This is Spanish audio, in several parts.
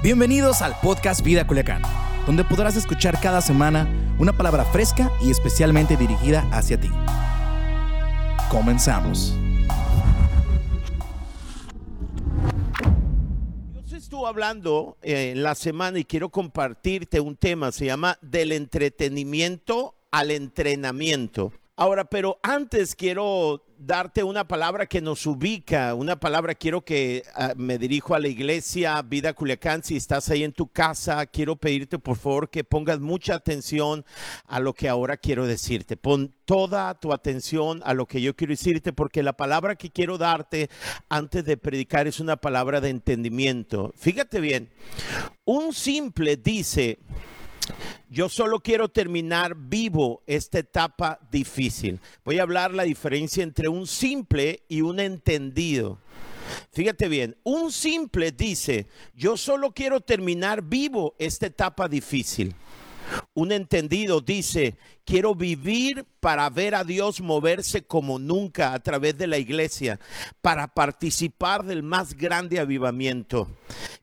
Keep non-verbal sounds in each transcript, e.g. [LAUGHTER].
Bienvenidos al podcast Vida Culiacán, donde podrás escuchar cada semana una palabra fresca y especialmente dirigida hacia ti. Comenzamos. Dios estuvo hablando eh, en la semana y quiero compartirte un tema, se llama del entretenimiento al entrenamiento. Ahora, pero antes quiero darte una palabra que nos ubica, una palabra quiero que uh, me dirijo a la iglesia Vida Culiacán, si estás ahí en tu casa, quiero pedirte por favor que pongas mucha atención a lo que ahora quiero decirte. Pon toda tu atención a lo que yo quiero decirte porque la palabra que quiero darte antes de predicar es una palabra de entendimiento. Fíjate bien, un simple dice, yo solo quiero terminar vivo esta etapa difícil. Voy a hablar la diferencia entre un simple y un entendido. Fíjate bien, un simple dice, yo solo quiero terminar vivo esta etapa difícil. Un entendido dice, quiero vivir para ver a Dios moverse como nunca a través de la iglesia, para participar del más grande avivamiento.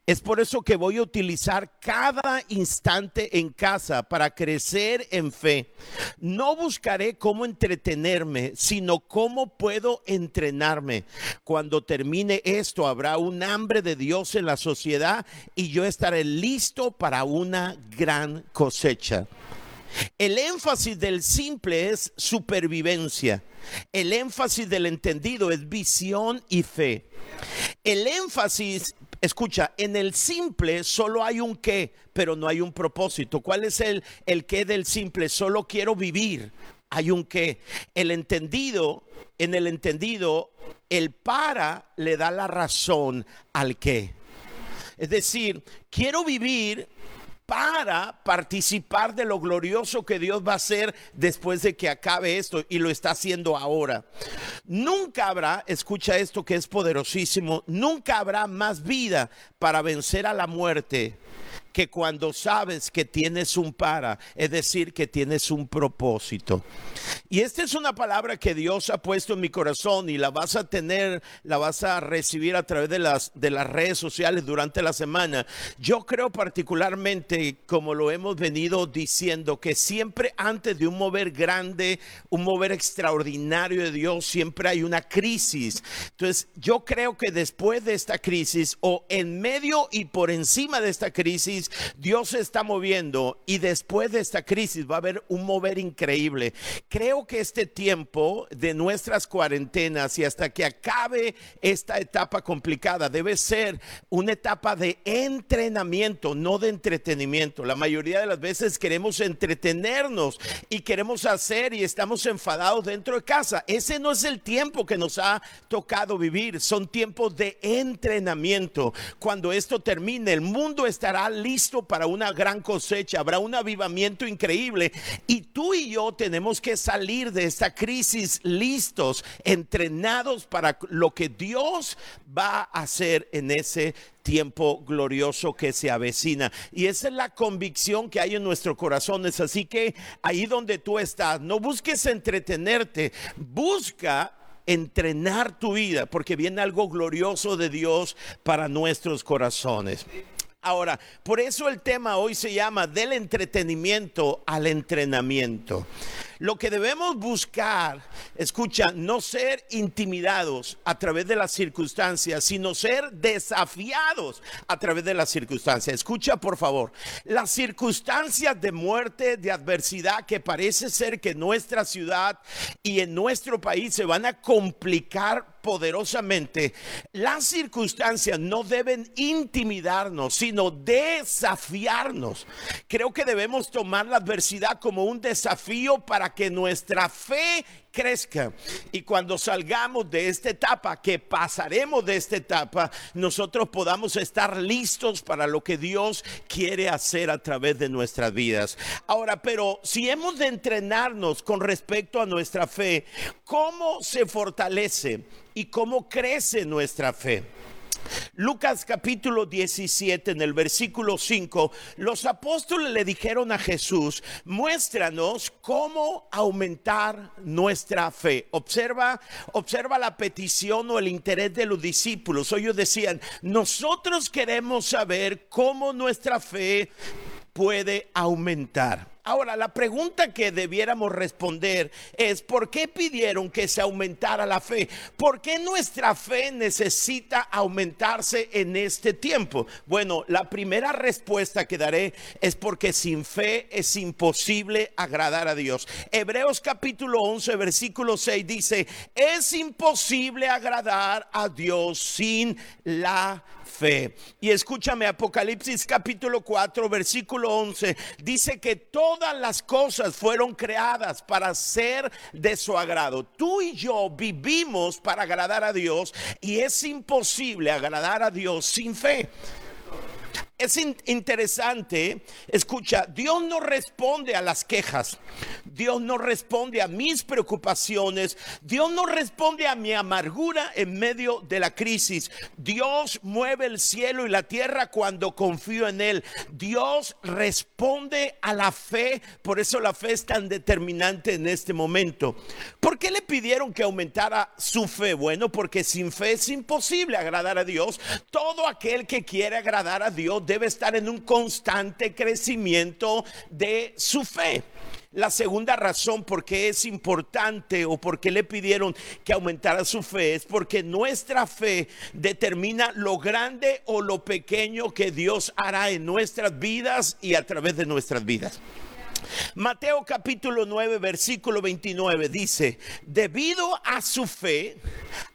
Es por eso que voy a utilizar cada instante en casa para crecer en fe. No buscaré cómo entretenerme, sino cómo puedo entrenarme. Cuando termine esto, habrá un hambre de Dios en la sociedad y yo estaré listo para una gran cosecha. El énfasis del simple es supervivencia. El énfasis del entendido es visión y fe. El énfasis, escucha, en el simple solo hay un qué, pero no hay un propósito. ¿Cuál es el, el qué del simple? Solo quiero vivir. Hay un qué. El entendido, en el entendido, el para le da la razón al qué. Es decir, quiero vivir para participar de lo glorioso que Dios va a hacer después de que acabe esto y lo está haciendo ahora. Nunca habrá, escucha esto que es poderosísimo, nunca habrá más vida para vencer a la muerte que cuando sabes que tienes un para, es decir, que tienes un propósito. Y esta es una palabra que Dios ha puesto en mi corazón y la vas a tener, la vas a recibir a través de las, de las redes sociales durante la semana. Yo creo particularmente, como lo hemos venido diciendo, que siempre antes de un mover grande, un mover extraordinario de Dios, siempre hay una crisis. Entonces, yo creo que después de esta crisis o en medio y por encima de esta crisis, Dios se está moviendo y después de esta crisis va a haber un mover increíble. Creo que este tiempo de nuestras cuarentenas y hasta que acabe esta etapa complicada debe ser una etapa de entrenamiento, no de entretenimiento. La mayoría de las veces queremos entretenernos y queremos hacer y estamos enfadados dentro de casa. Ese no es el tiempo que nos ha tocado vivir. Son tiempos de entrenamiento. Cuando esto termine, el mundo estará listo listo para una gran cosecha, habrá un avivamiento increíble. Y tú y yo tenemos que salir de esta crisis listos, entrenados para lo que Dios va a hacer en ese tiempo glorioso que se avecina. Y esa es la convicción que hay en nuestros corazones. Así que ahí donde tú estás, no busques entretenerte, busca entrenar tu vida, porque viene algo glorioso de Dios para nuestros corazones. Ahora, por eso el tema hoy se llama del entretenimiento al entrenamiento. Lo que debemos buscar, escucha, no ser intimidados a través de las circunstancias, sino ser desafiados a través de las circunstancias. Escucha, por favor, las circunstancias de muerte, de adversidad que parece ser que en nuestra ciudad y en nuestro país se van a complicar poderosamente, las circunstancias no deben intimidarnos, sino desafiarnos. Creo que debemos tomar la adversidad como un desafío para que nuestra fe crezca. Y cuando salgamos de esta etapa, que pasaremos de esta etapa, nosotros podamos estar listos para lo que Dios quiere hacer a través de nuestras vidas. Ahora, pero si hemos de entrenarnos con respecto a nuestra fe, ¿cómo se fortalece y cómo crece nuestra fe? Lucas capítulo 17, en el versículo 5, los apóstoles le dijeron a Jesús, muéstranos cómo aumentar nuestra fe. Observa, observa la petición o el interés de los discípulos. Ellos decían, nosotros queremos saber cómo nuestra fe puede aumentar. Ahora, la pregunta que debiéramos responder es, ¿por qué pidieron que se aumentara la fe? ¿Por qué nuestra fe necesita aumentarse en este tiempo? Bueno, la primera respuesta que daré es porque sin fe es imposible agradar a Dios. Hebreos capítulo 11, versículo 6 dice, es imposible agradar a Dios sin la fe. Y escúchame, Apocalipsis capítulo 4, versículo 11, dice que todas las cosas fueron creadas para ser de su agrado. Tú y yo vivimos para agradar a Dios y es imposible agradar a Dios sin fe. Es interesante, escucha, Dios no responde a las quejas, Dios no responde a mis preocupaciones, Dios no responde a mi amargura en medio de la crisis. Dios mueve el cielo y la tierra cuando confío en Él. Dios responde a la fe, por eso la fe es tan determinante en este momento. ¿Por qué le pidieron que aumentara su fe? Bueno, porque sin fe es imposible agradar a Dios. Todo aquel que quiere agradar a Dios debe estar en un constante crecimiento de su fe. La segunda razón por qué es importante o por qué le pidieron que aumentara su fe es porque nuestra fe determina lo grande o lo pequeño que Dios hará en nuestras vidas y a través de nuestras vidas. Mateo capítulo 9, versículo 29 dice, debido a su fe,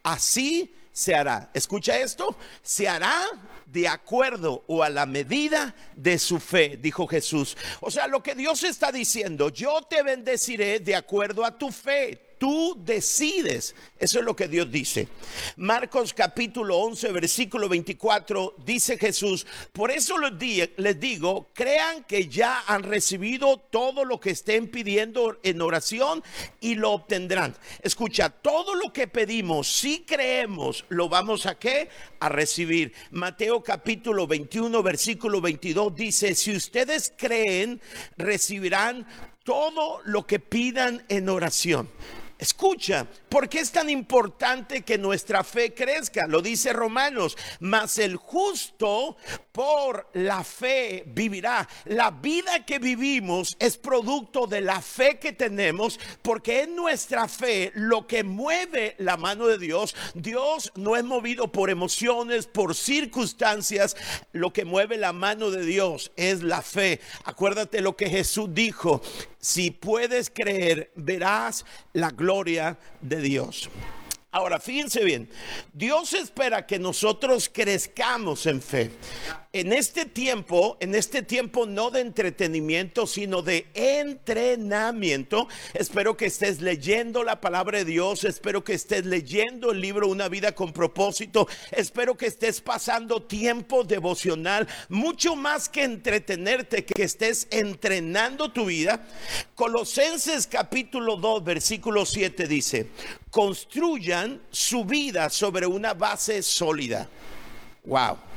así se hará. Escucha esto, se hará de acuerdo o a la medida de su fe, dijo Jesús. O sea, lo que Dios está diciendo, yo te bendeciré de acuerdo a tu fe tú decides. Eso es lo que Dios dice. Marcos capítulo 11, versículo 24, dice Jesús, por eso les digo, crean que ya han recibido todo lo que estén pidiendo en oración y lo obtendrán. Escucha, todo lo que pedimos, si creemos, lo vamos a qué? A recibir. Mateo capítulo 21, versículo 22 dice, si ustedes creen, recibirán todo lo que pidan en oración. Escucha, ¿por qué es tan importante que nuestra fe crezca? Lo dice Romanos, mas el justo por la fe vivirá. La vida que vivimos es producto de la fe que tenemos, porque es nuestra fe lo que mueve la mano de Dios. Dios no es movido por emociones, por circunstancias. Lo que mueve la mano de Dios es la fe. Acuérdate lo que Jesús dijo. Si puedes creer, verás la gloria gloria de Dios. Ahora, fíjense bien, Dios espera que nosotros crezcamos en fe en este tiempo, en este tiempo no de entretenimiento, sino de entrenamiento, espero que estés leyendo la palabra de Dios, espero que estés leyendo el libro Una vida con propósito, espero que estés pasando tiempo devocional, mucho más que entretenerte, que estés entrenando tu vida. Colosenses capítulo 2, versículo 7 dice, construyan su vida sobre una base sólida. Wow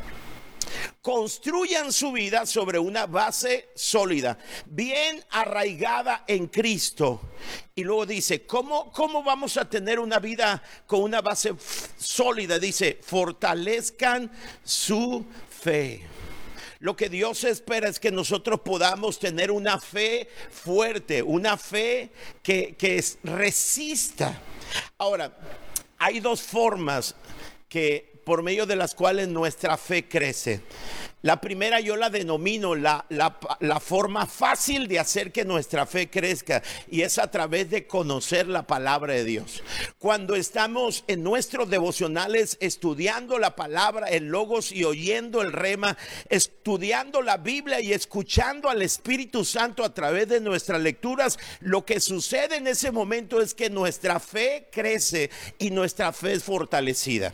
construyan su vida sobre una base sólida, bien arraigada en Cristo. Y luego dice, ¿cómo, ¿cómo vamos a tener una vida con una base sólida? Dice, fortalezcan su fe. Lo que Dios espera es que nosotros podamos tener una fe fuerte, una fe que, que resista. Ahora, hay dos formas que por medio de las cuales nuestra fe crece. La primera yo la denomino la, la, forma fácil de hacer que nuestra fe crezca y es a través de conocer la palabra de Dios. Cuando estamos en nuestros devocionales estudiando la palabra, el logos y oyendo el rema, estudiando la Biblia y escuchando al Espíritu Santo a través de nuestras lecturas, lo que sucede en ese momento es que nuestra fe crece y nuestra fe es fortalecida.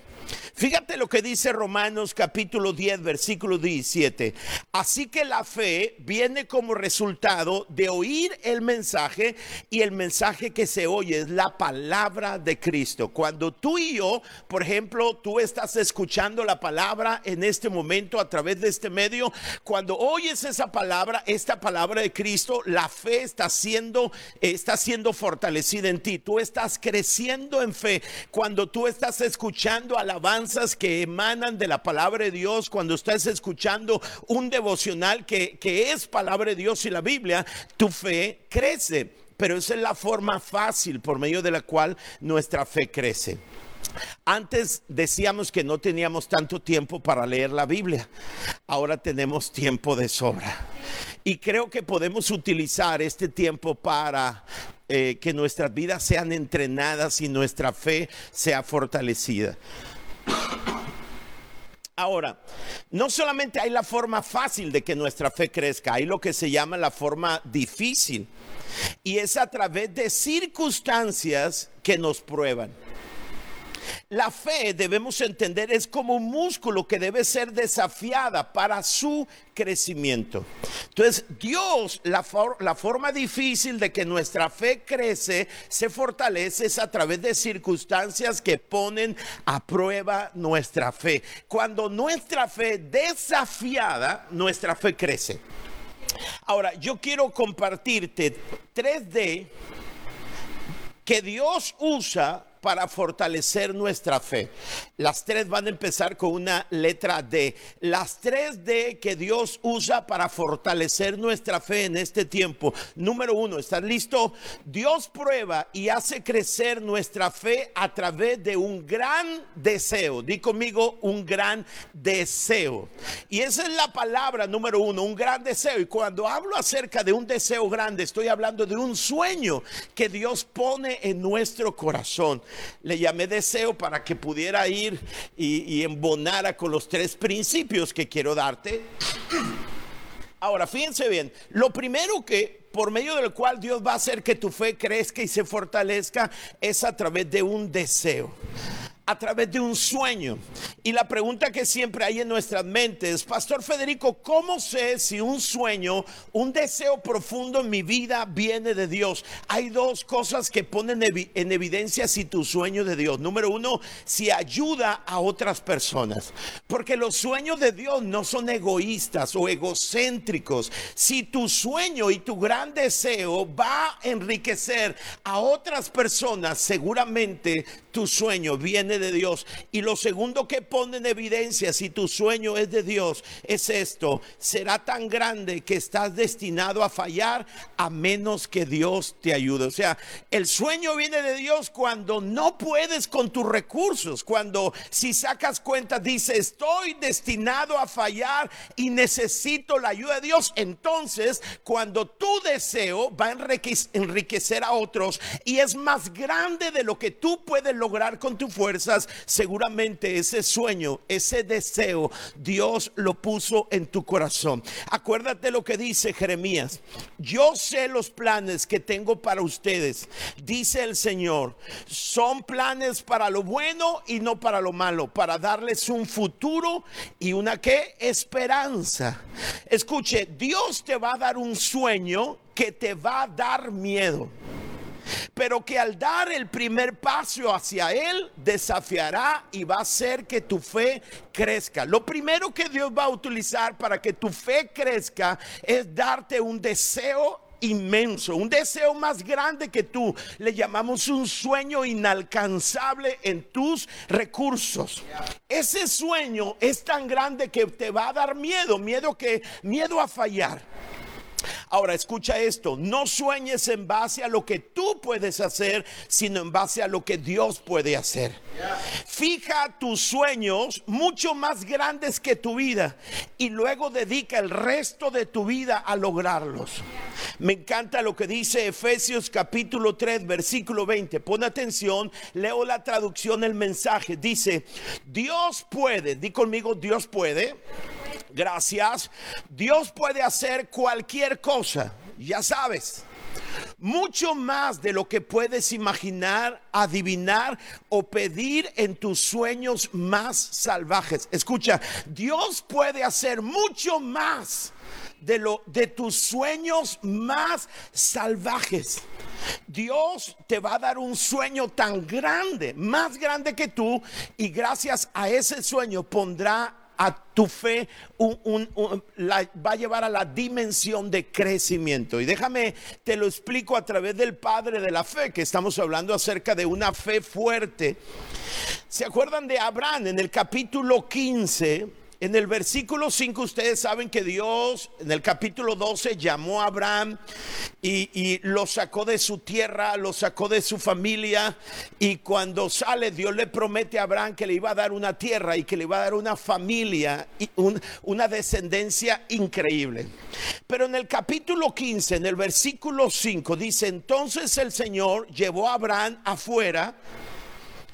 Fíjate Fíjate lo que dice Romanos capítulo 10, versículo 17. Así que la fe viene como resultado de oír el mensaje y el mensaje que se oye es la palabra de Cristo. Cuando tú y yo, por ejemplo, tú estás escuchando la palabra en este momento a través de este medio, cuando oyes esa palabra, esta palabra de Cristo, la fe está siendo, está siendo fortalecida en ti. Tú estás creciendo en fe. Cuando tú estás escuchando que emanan de la palabra de Dios, cuando estás escuchando un devocional que, que es palabra de Dios y la Biblia, tu fe crece. Pero esa es la forma fácil por medio de la cual nuestra fe crece. Antes decíamos que no teníamos tanto tiempo para leer la Biblia. Ahora tenemos tiempo de sobra. Y creo que podemos utilizar este tiempo para eh, que nuestras vidas sean entrenadas y nuestra fe sea fortalecida. Ahora, no solamente hay la forma fácil de que nuestra fe crezca, hay lo que se llama la forma difícil. Y es a través de circunstancias que nos prueban. La fe, debemos entender, es como un músculo que debe ser desafiada para su crecimiento. Entonces, Dios, la, forma difícil de que nuestra fe crece, se fortalece es a través de circunstancias que ponen a prueba nuestra fe. Cuando nuestra fe desafiada, nuestra fe crece. Ahora, yo quiero compartirte 3D que Dios usa para fortalecer nuestra fe. Las tres van a empezar con una letra D. Las tres D que Dios usa para fortalecer nuestra fe en este tiempo. Número uno, ¿estás listo? Dios prueba y hace crecer nuestra fe a través de un gran deseo. Di conmigo, un gran deseo. Y esa es la palabra número uno, un gran deseo. Y cuando hablo acerca de un deseo grande, estoy hablando de un sueño que Dios pone en nuestro corazón le llamé deseo para que pudiera ir y, embonara con los tres principios que quiero darte. Ahora, fíjense bien, lo primero que por medio del cual Dios va a hacer que tu fe crezca y se fortalezca es a través de un deseo a través de un sueño. Y la pregunta que siempre hay en nuestras mentes, Pastor Federico, ¿cómo sé si un sueño, un deseo profundo en mi vida viene de Dios? Hay dos cosas que ponen en evidencia si tu sueño de Dios. Número uno, si ayuda a otras personas. Porque los sueños de Dios no son egoístas o egocéntricos. Si tu sueño y tu gran deseo va a enriquecer a otras personas, seguramente tu sueño viene de Dios. Y lo segundo que pone en evidencia si tu sueño es de Dios es esto. Será tan grande que estás destinado a fallar a menos que Dios te ayude. O sea, el sueño viene de Dios cuando no puedes con tus recursos. Cuando si sacas cuenta dice estoy destinado a fallar y necesito la ayuda de Dios. Entonces, cuando tu deseo va a enriquecer a otros y es más grande de lo que tú puedes lograr con tus fuerzas, seguramente ese sueño, ese deseo, Dios lo puso en tu corazón. Acuérdate lo que dice Jeremías. Yo sé los planes que tengo para ustedes, dice el Señor. Son planes para lo bueno y no para lo malo, para darles un futuro y una que esperanza. Escuche, Dios te va a dar un sueño que te va a dar miedo pero que al dar el primer paso hacia Él desafiará y va a hacer que tu fe crezca. Lo primero que Dios va a utilizar para que tu fe crezca es darte un deseo inmenso, un deseo más grande que tú. Le llamamos un sueño inalcanzable en tus recursos. Ese sueño es tan grande que te va a dar miedo, miedo que miedo a fallar. Ahora escucha esto, no sueñes en base a lo que tú puedes hacer, sino en base a lo que Dios puede hacer. Fija tus sueños mucho más grandes que tu vida y luego dedica el resto de tu vida a lograrlos. Me encanta lo que dice Efesios capítulo 3 versículo 20. Pon atención, leo la traducción del mensaje. Dice, Dios puede, di conmigo, Dios puede Gracias. Dios puede hacer cualquier cosa, ya sabes. mucho más de lo que puedes imaginar, adivinar o pedir en tus sueños más salvajes. Escucha, Dios puede hacer mucho más de lo de tus sueños más salvajes. Dios te va a dar un sueño tan grande, más grande que tú, y gracias a ese sueño pondrá a tu fe va a llevar a la dimensión de crecimiento. Y déjame, te lo explico a través del Padre de la fe, que estamos hablando acerca de una fe fuerte. ¿Se acuerdan de Abraham en el capítulo 15? En el versículo 5 ustedes saben que Dios en el capítulo 12 llamó a Abraham y, lo sacó de su tierra, lo sacó de su familia y cuando sale Dios le promete a Abraham que le iba a dar una tierra y que le iba a dar una familia y una descendencia increíble. Pero en el capítulo 15, en el versículo 5 dice, entonces el Señor llevó a Abraham afuera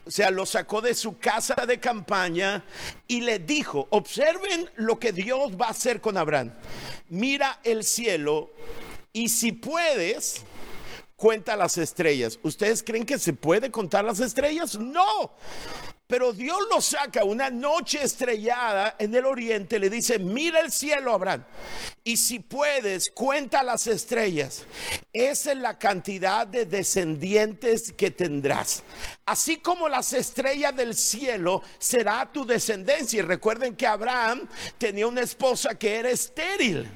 o sea, lo sacó de su casa de campaña y le dijo, observen lo que Dios va a hacer con Abraham. Mira el cielo y si puedes, cuenta las estrellas. ¿Ustedes creen que se puede contar las estrellas? No. Pero Dios lo saca una noche estrellada en el oriente, le dice, mira el cielo, Abraham, y si puedes, cuenta las estrellas. Esa es la cantidad de descendientes que tendrás. Así como las estrellas del cielo será tu descendencia. Y recuerden que Abraham tenía una esposa que era estéril.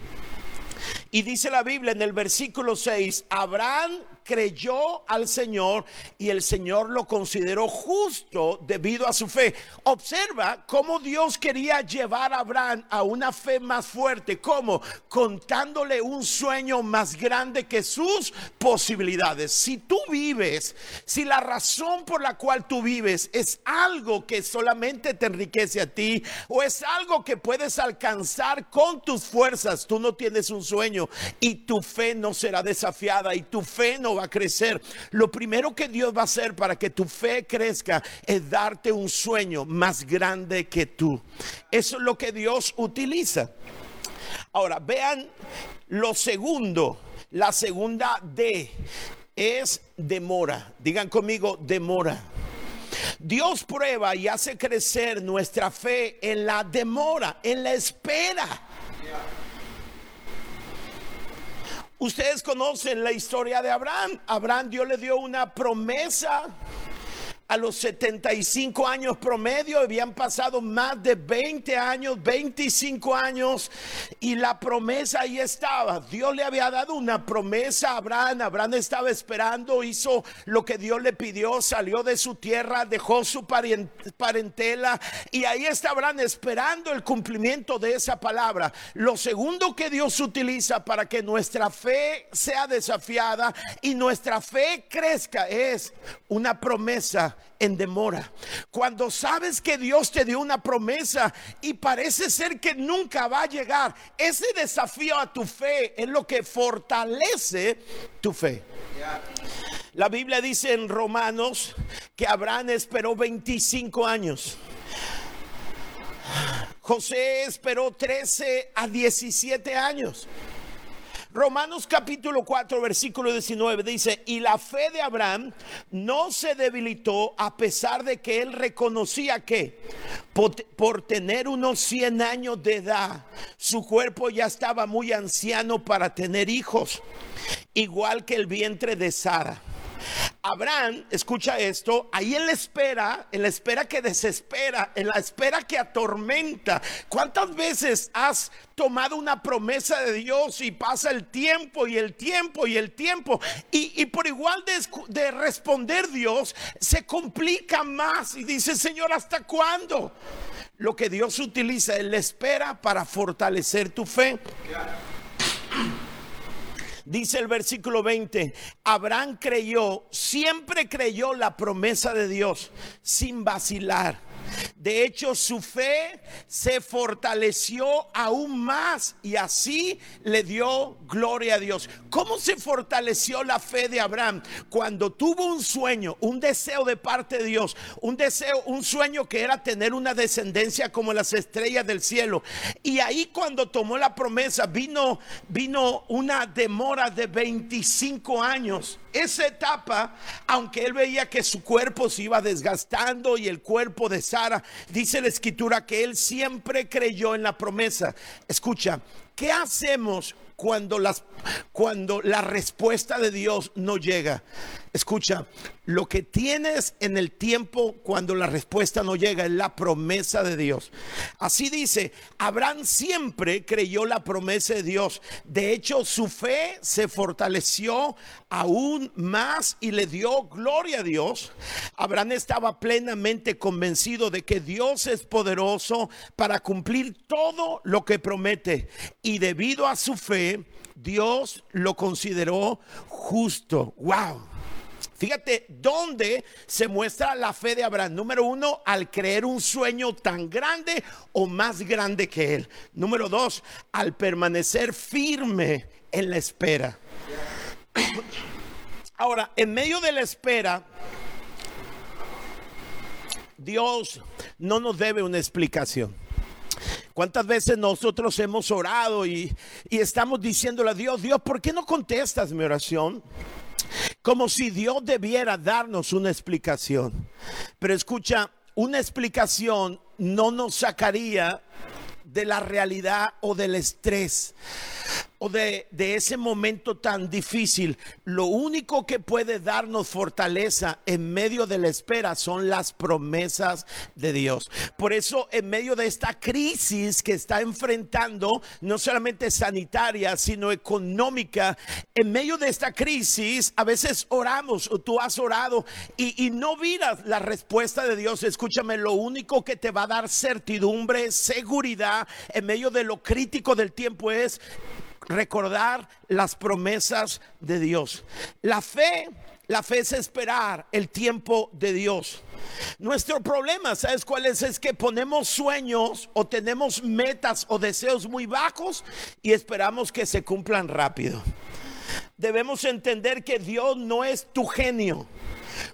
Y dice la Biblia en el versículo 6, Abraham creyó al Señor y el Señor lo consideró justo debido a su fe. Observa cómo Dios quería llevar a Abraham a una fe más fuerte, como contándole un sueño más grande que sus posibilidades. Si tú vives, si la razón por la cual tú vives es algo que solamente te enriquece a ti o es algo que puedes alcanzar con tus fuerzas, tú no tienes un sueño y tu fe no será desafiada y tu fe no a crecer. Lo primero que Dios va a hacer para que tu fe crezca es darte un sueño más grande que tú. Eso es lo que Dios utiliza. Ahora, vean lo segundo, la segunda D es demora. Digan conmigo, demora. Dios prueba y hace crecer nuestra fe en la demora, en la espera. Ustedes conocen la historia de Abraham. Abraham Dios le dio una promesa a los 75 años promedio, habían pasado más de 20 años, 25 años, y la promesa ahí estaba. Dios le había dado una promesa a Abraham, Abraham estaba esperando, hizo lo que Dios le pidió, salió de su tierra, dejó su parentela, y ahí está Abraham esperando el cumplimiento de esa palabra. Lo segundo que Dios utiliza para que nuestra fe sea desafiada y nuestra fe crezca es una promesa en demora. Cuando sabes que Dios te dio una promesa y parece ser que nunca va a llegar, ese desafío a tu fe es lo que fortalece tu fe. La Biblia dice en Romanos que Abraham esperó 25 años. José esperó 13 a 17 años. Romanos capítulo 4, versículo 19 dice, y la fe de Abraham no se debilitó a pesar de que él reconocía que por, tener unos 100 años de edad, su cuerpo ya estaba muy anciano para tener hijos, igual que el vientre de Sara. Abraham, escucha esto, ahí en la espera, en la espera que desespera, en la espera que atormenta. ¿Cuántas veces has tomado una promesa de Dios y pasa el tiempo y el tiempo y el tiempo? Y, por igual de, de, responder Dios, se complica más y dice, Señor, ¿hasta cuándo? Lo que Dios utiliza es la espera para fortalecer tu fe. Dice el versículo 20, Abraham creyó, siempre creyó la promesa de Dios sin vacilar. De hecho, su fe se fortaleció aún más y así le dio gloria a Dios. ¿Cómo se fortaleció la fe de Abraham? Cuando tuvo un sueño, un deseo de parte de Dios, un deseo, un sueño que era tener una descendencia como las estrellas del cielo. Y ahí cuando tomó la promesa, vino, vino una demora de 25 años esa etapa, aunque él veía que su cuerpo se iba desgastando y el cuerpo de Dice la escritura que él siempre creyó en la promesa. Escucha, ¿qué hacemos cuando, las, cuando la respuesta de Dios no llega? Escucha, lo que tienes en el tiempo cuando la respuesta no llega es la promesa de Dios. Así dice, Abraham siempre creyó la promesa de Dios. De hecho, su fe se fortaleció aún más y le dio gloria a Dios. Abraham estaba plenamente convencido de que Dios es poderoso para cumplir todo lo que promete. Y debido a su fe, Dios lo consideró justo. ¡Wow! Fíjate dónde se muestra la fe de Abraham. Número uno, al creer un sueño tan grande o más grande que él. Número dos, al permanecer firme en la espera. [COUGHS] Ahora, en medio de la espera, Dios no nos debe una explicación. ¿Cuántas veces nosotros hemos orado y, estamos diciéndole a Dios, Dios, ¿por qué no contestas mi oración? Como si Dios debiera darnos una explicación. Pero escucha, una explicación no nos sacaría de la realidad o del estrés o de, ese momento tan difícil, lo único que puede darnos fortaleza en medio de la espera son las promesas de Dios. Por eso, en medio de esta crisis que está enfrentando, no solamente sanitaria, sino económica, en medio de esta crisis, a veces oramos o tú has orado y, y no miras la respuesta de Dios. Escúchame, lo único que te va a dar certidumbre, seguridad en medio de lo crítico del tiempo es recordar las promesas de Dios. La fe, la fe es esperar el tiempo de Dios. Nuestro problema, ¿sabes cuál es? Es que ponemos sueños o tenemos metas o deseos muy bajos y esperamos que se cumplan rápido. Debemos entender que Dios no es tu genio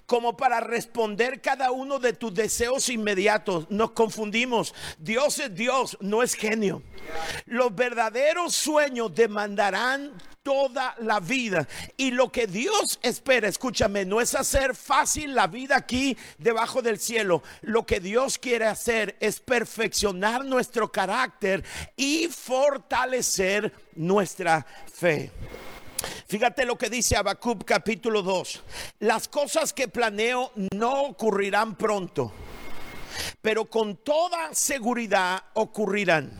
como para responder cada uno de tus deseos inmediatos. Nos confundimos. Dios es Dios, no es genio. Los verdaderos sueños demandarán toda la vida. Y lo que Dios espera, escúchame, no es hacer fácil la vida aquí debajo del cielo. Lo que Dios quiere hacer es perfeccionar nuestro carácter y fortalecer nuestra fe. Fíjate lo que dice Habacuc capítulo 2. Las cosas que planeo no ocurrirán pronto, pero con toda seguridad ocurrirán.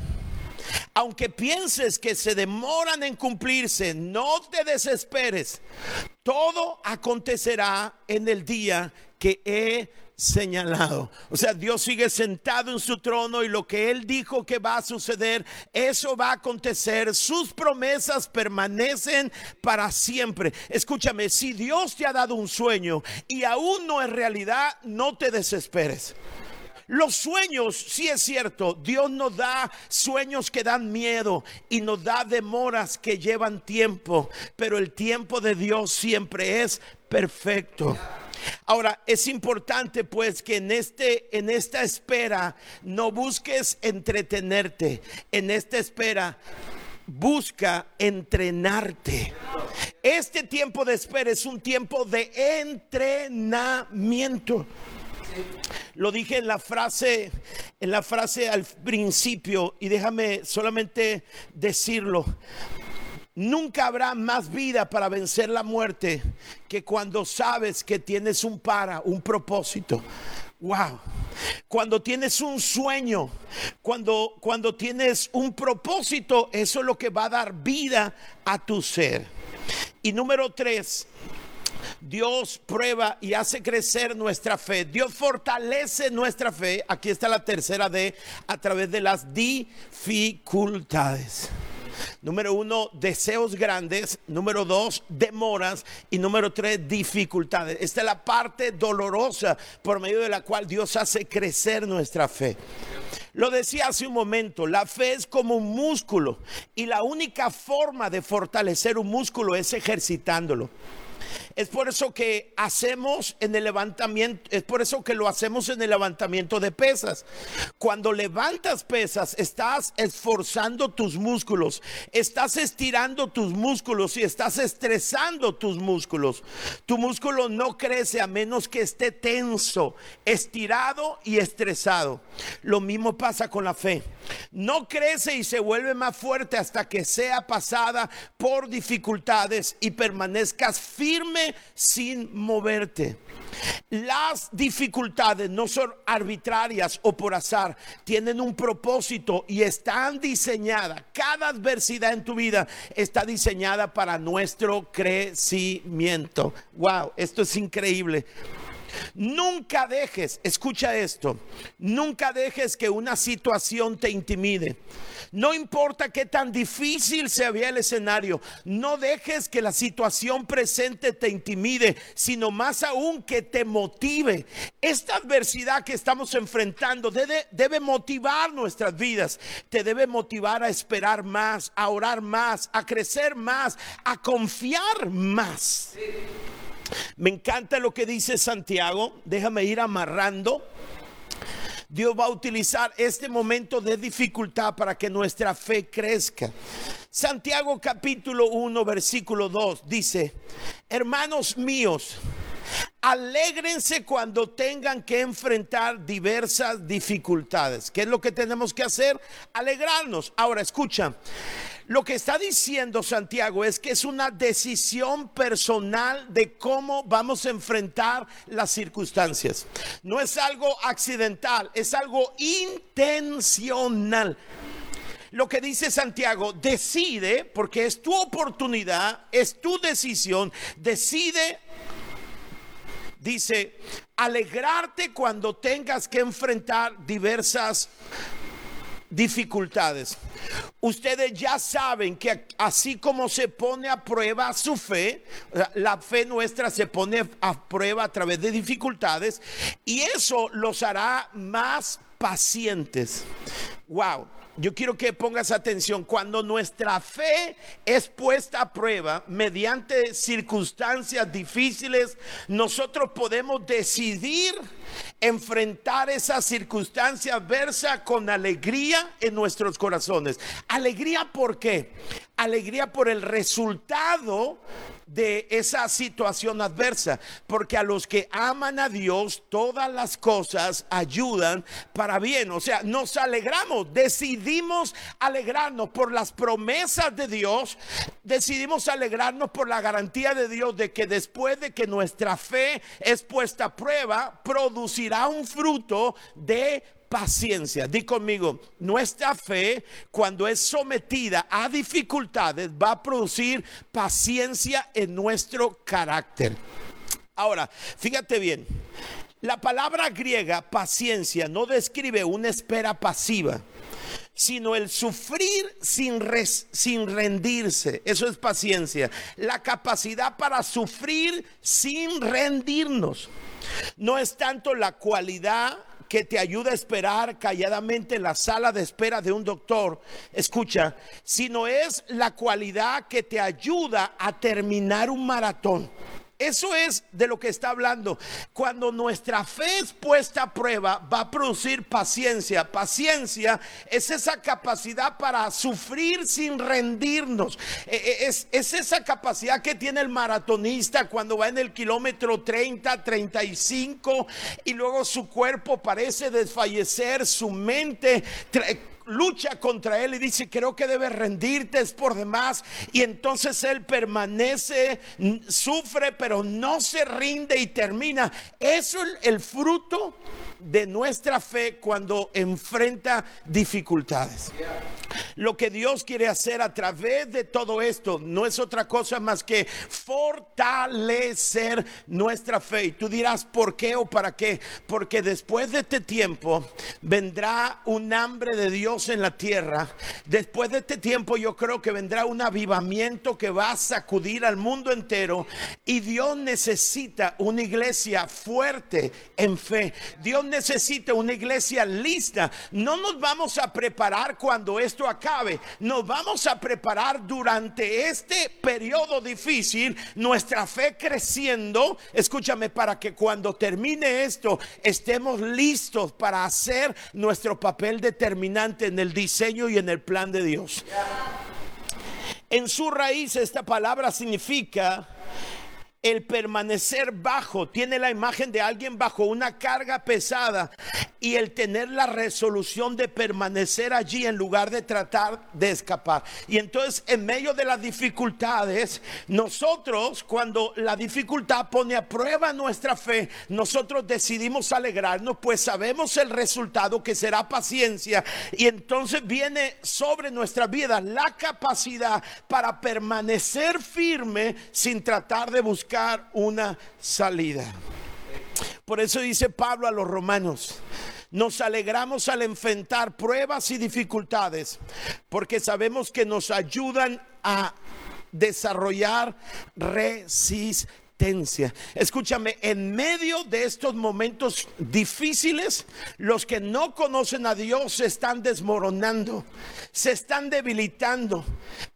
Aunque pienses que se demoran en cumplirse, no te desesperes. Todo acontecerá en el día que he señalado. O sea, Dios sigue sentado en su trono y lo que Él dijo que va a suceder, eso va a acontecer. Sus promesas permanecen para siempre. Escúchame, si Dios te ha dado un sueño y aún no es realidad, no te desesperes. Los sueños, sí es cierto, Dios nos da sueños que dan miedo y nos da demoras que llevan tiempo, pero el tiempo de Dios siempre es perfecto. Ahora, es importante pues que en, este, en esta espera no busques entretenerte, en esta espera busca entrenarte. Este tiempo de espera es un tiempo de entrenamiento. Lo dije en la frase, en la frase al principio y déjame solamente decirlo. Nunca habrá más vida para vencer la muerte que cuando sabes que tienes un para, un propósito. Wow. Cuando tienes un sueño, cuando, cuando tienes un propósito, eso es lo que va a dar vida a tu ser. Y número tres, Dios prueba y hace crecer nuestra fe. Dios fortalece nuestra fe. Aquí está la tercera D, a través de las dificultades. Número uno, deseos grandes. Número dos, demoras. Y número tres, dificultades. Esta es la parte dolorosa por medio de la cual Dios hace crecer nuestra fe. Lo decía hace un momento, la fe es como un músculo y la única forma de fortalecer un músculo es ejercitándolo. Es por eso que hacemos en el levantamiento, es por eso que lo hacemos en el levantamiento de pesas. Cuando levantas pesas, estás esforzando tus músculos, estás estirando tus músculos y estás estresando tus músculos. Tu músculo no crece a menos que esté tenso, estirado y estresado. Lo mismo pasa con la fe. No crece y se vuelve más fuerte hasta que sea pasada por dificultades y permanezcas firme sin moverte. Las dificultades no son arbitrarias o por azar, tienen un propósito y están diseñadas. Cada adversidad en tu vida está diseñada para nuestro crecimiento. Wow, esto es increíble. Nunca dejes, escucha esto, nunca dejes que una situación te intimide. No importa qué tan difícil se el escenario, no dejes que la situación presente te intimide, sino más aún que te motive. Esta adversidad que estamos enfrentando debe motivar nuestras vidas, te debe motivar a esperar más, a orar más, a crecer más, a confiar más. Me encanta lo que dice Santiago, déjame ir amarrando. Dios va a utilizar este momento de dificultad para que nuestra fe crezca. Santiago capítulo 1 versículo 2 dice, hermanos míos, Alégrense cuando tengan que enfrentar diversas dificultades. ¿Qué es lo que tenemos que hacer? Alegrarnos. Ahora, escucha, lo que está diciendo Santiago es que es una decisión personal de cómo vamos a enfrentar las circunstancias. No es algo accidental, es algo intencional. Lo que dice Santiago, decide, porque es tu oportunidad, es tu decisión, decide dice, alegrarte cuando tengas que enfrentar diversas dificultades. Ustedes ya saben que así como se pone a prueba su fe, la fe nuestra se pone a prueba a través de dificultades y eso los hará más pacientes. Wow yo quiero que pongas atención, cuando nuestra fe es puesta a prueba mediante circunstancias difíciles, nosotros podemos decidir enfrentar esa circunstancia adversa con alegría en nuestros corazones. Alegría por qué? Alegría por el resultado de esa situación adversa, porque a los que aman a Dios, todas las cosas ayudan para bien. O sea, nos alegramos, decidimos alegrarnos por las promesas de Dios, decidimos alegrarnos por la garantía de Dios de que después de que nuestra fe es puesta a prueba, producirá un fruto de paciencia. Di conmigo, nuestra fe cuando es sometida a dificultades va a producir paciencia en nuestro carácter. Ahora, fíjate bien, la palabra griega paciencia no describe una espera pasiva sino el sufrir sin, sin rendirse. Eso es paciencia. La capacidad para sufrir sin rendirnos. No es tanto la cualidad que te ayuda a esperar calladamente en la sala de espera de un doctor, escucha, sino es la cualidad que te ayuda a terminar un maratón. Eso es de lo que está hablando. Cuando nuestra fe es puesta a prueba, va a producir paciencia. Paciencia es esa capacidad para sufrir sin rendirnos. E, e, es, es, esa capacidad que tiene el maratonista cuando va en el kilómetro 30, 35 y luego su cuerpo parece desfallecer, su mente lucha contra él y dice, creo que debes rendirte, es por demás. Y entonces él permanece, sufre, pero no se rinde y termina. Eso es el fruto de nuestra fe cuando enfrenta dificultades. Lo que Dios quiere hacer a través de todo esto no es otra cosa más que fortalecer nuestra fe. Y tú dirás, ¿por qué o para qué? Porque después de este tiempo vendrá un hambre de Dios en la tierra. Después de este tiempo yo creo que vendrá un avivamiento que va a sacudir al mundo entero. Y Dios necesita una iglesia fuerte en fe. Dios necesita una iglesia lista. No nos vamos a preparar cuando esto acabe. Nos vamos a preparar durante este periodo difícil, nuestra fe creciendo. Escúchame, para que cuando termine esto estemos listos para hacer nuestro papel determinante en el diseño y en el plan de Dios. En su raíz esta palabra significa el permanecer bajo, tiene la imagen de alguien bajo una carga pesada y el tener la resolución de permanecer allí en lugar de tratar de escapar. Y entonces en medio de las dificultades, nosotros cuando la dificultad pone a prueba nuestra fe, nosotros decidimos alegrarnos, pues sabemos el resultado que será paciencia. Y entonces viene sobre nuestra vida la capacidad para permanecer firme sin tratar de buscar una salida. Por eso dice Pablo a los romanos, nos alegramos al enfrentar pruebas y dificultades, porque sabemos que nos ayudan a desarrollar resistencia Escúchame, en medio de estos momentos difíciles, los que no conocen a Dios se están desmoronando, se están debilitando,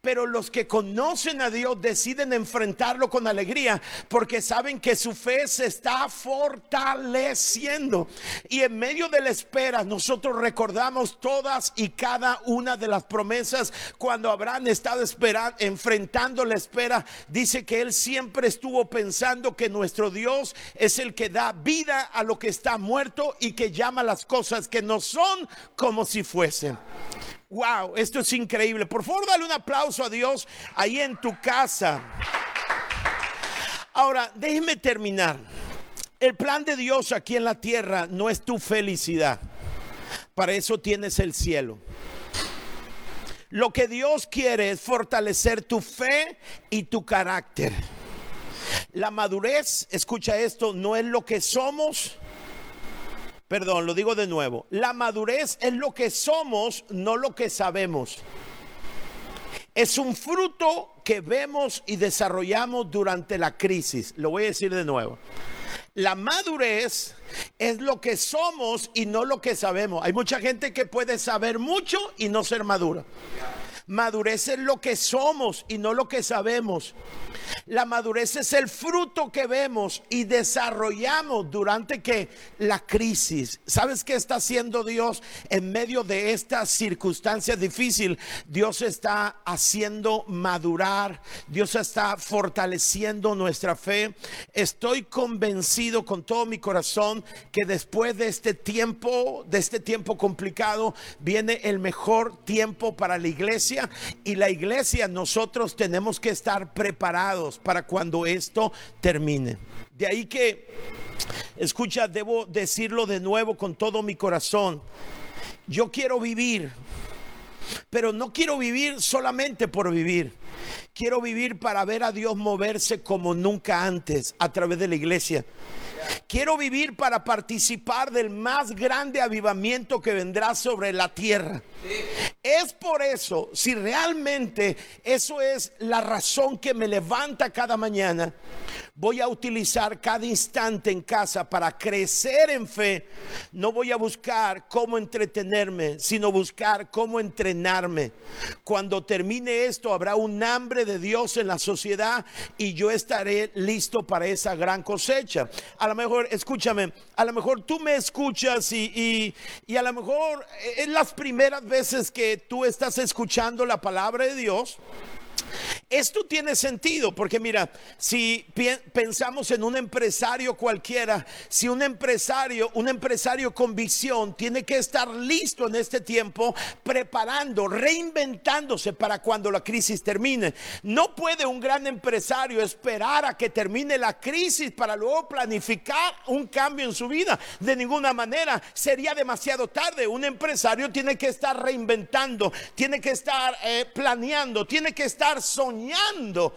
pero los que conocen a Dios deciden enfrentarlo con alegría porque saben que su fe se está fortaleciendo. Y en medio de la espera, nosotros recordamos todas y cada una de las promesas cuando Abraham estado esperando, enfrentando la espera, dice que él siempre estuvo pensando pensando que nuestro Dios es el que da vida a lo que está muerto y que llama las cosas que no son como si fuesen. Wow, esto es increíble. Por favor, dale un aplauso a Dios ahí en tu casa. Ahora, déjeme terminar. El plan de Dios aquí en la tierra no es tu felicidad. Para eso tienes el cielo. Lo que Dios quiere es fortalecer tu fe y tu carácter. La madurez, escucha esto, no es lo que somos. Perdón, lo digo de nuevo. La madurez es lo que somos, no lo que sabemos. Es un fruto que vemos y desarrollamos durante la crisis. Lo voy a decir de nuevo. La madurez es lo que somos y no lo que sabemos. Hay mucha gente que puede saber mucho y no ser madura. Madurez es lo que somos y no lo que sabemos. La madurez es el fruto que vemos y desarrollamos durante que la crisis. ¿Sabes qué está haciendo Dios en medio de esta circunstancia difícil? Dios está haciendo madurar, Dios está fortaleciendo nuestra fe. Estoy convencido con todo mi corazón que después de este tiempo, de este tiempo complicado, viene el mejor tiempo para la iglesia y la iglesia nosotros tenemos que estar preparados para cuando esto termine. De ahí que, escucha, debo decirlo de nuevo con todo mi corazón. Yo quiero vivir, pero no quiero vivir solamente por vivir. Quiero vivir para ver a Dios moverse como nunca antes a través de la iglesia. Quiero vivir para participar del más grande avivamiento que vendrá sobre la tierra. Es por eso, si realmente eso es la razón que me levanta cada mañana, voy a utilizar cada instante en casa para crecer en fe. No voy a buscar cómo entretenerme, sino buscar cómo entrenarme. Cuando termine esto, habrá un hambre de Dios en la sociedad y yo estaré listo para esa gran cosecha. A lo mejor, escúchame, a lo mejor tú me escuchas y, y, a lo mejor es las primeras veces que tú estás escuchando la palabra de Dios. Esto tiene sentido, porque mira, si pensamos en un empresario cualquiera, si un empresario, un empresario con visión, tiene que estar listo en este tiempo, preparando, reinventándose para cuando la crisis termine. No puede un gran empresario esperar a que termine la crisis para luego planificar un cambio en su vida. De ninguna manera, sería demasiado tarde. Un empresario tiene que estar reinventando, tiene que estar eh, planeando, tiene que estar soñando soñando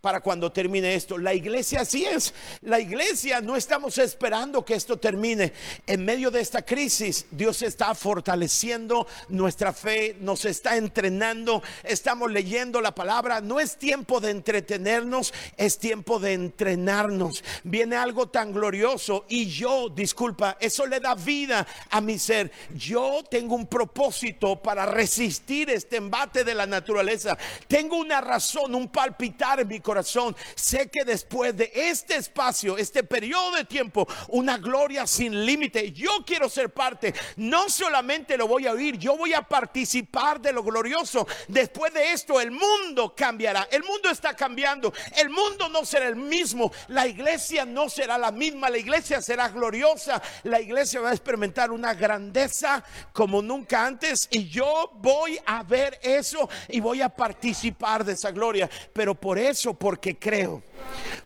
para cuando termine esto. La iglesia así es. La iglesia no estamos esperando que esto termine. En medio de esta crisis, Dios está fortaleciendo nuestra fe, nos está entrenando, estamos leyendo la palabra. No es tiempo de entretenernos, es tiempo de entrenarnos. Viene algo tan glorioso y yo, disculpa, eso le da vida a mi ser. Yo tengo un propósito para resistir este embate de la naturaleza. Tengo una razón, un palpitar en mi corazón corazón, sé que después de este espacio, este periodo de tiempo, una gloria sin límite, yo quiero ser parte, no solamente lo voy a oír, yo voy a participar de lo glorioso. Después de esto, el mundo cambiará, el mundo está cambiando, el mundo no será el mismo, la iglesia no será la misma, la iglesia será gloriosa, la iglesia va a experimentar una grandeza como nunca antes. Y yo voy a ver eso y voy a participar de esa gloria, pero por eso porque creo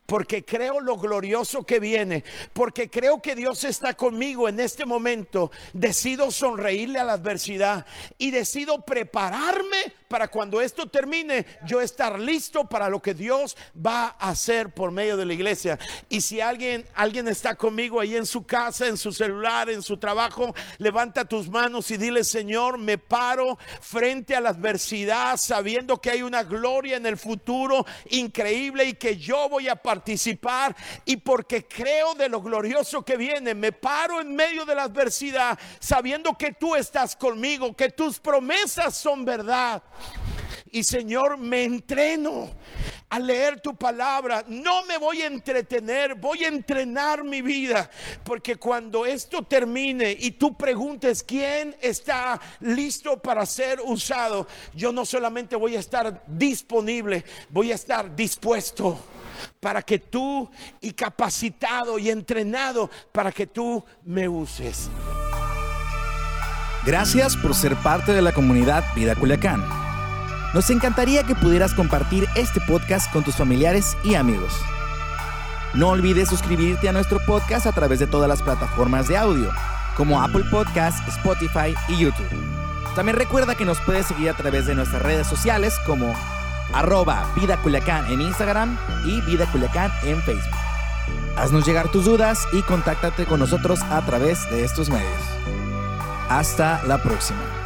porque creo lo glorioso que viene, porque creo que Dios está conmigo en este momento, decido sonreírle a la adversidad y decido prepararme para cuando esto termine, yo estar listo para lo que Dios va a hacer por medio de la iglesia. Y si alguien alguien está conmigo ahí en su casa, en su celular, en su trabajo, levanta tus manos y dile, "Señor, me paro frente a la adversidad sabiendo que hay una gloria en el futuro increíble y que voy a participar y porque creo de lo glorioso que viene, me paro en medio de la adversidad sabiendo que tú estás conmigo, que tus promesas son verdad. Y Señor, me entreno a leer tu palabra. No me voy a entretener, voy a entrenar mi vida. Porque cuando esto termine y tú preguntes quién está listo para ser usado, yo no solamente voy a estar disponible, voy a estar dispuesto para que tú y capacitado y entrenado para que tú me uses. Gracias por ser parte de la comunidad Vida Culiacán. Nos encantaría que pudieras compartir este podcast con tus familiares y amigos. No olvides suscribirte a nuestro podcast a través de todas las plataformas de audio, como Apple Podcast, Spotify y YouTube. También recuerda que nos puedes seguir a través de nuestras redes sociales como arroba Vida en Instagram y Vida Culiacán en Facebook. Haznos llegar tus dudas y contáctate con nosotros a través de estos medios. Hasta la próxima.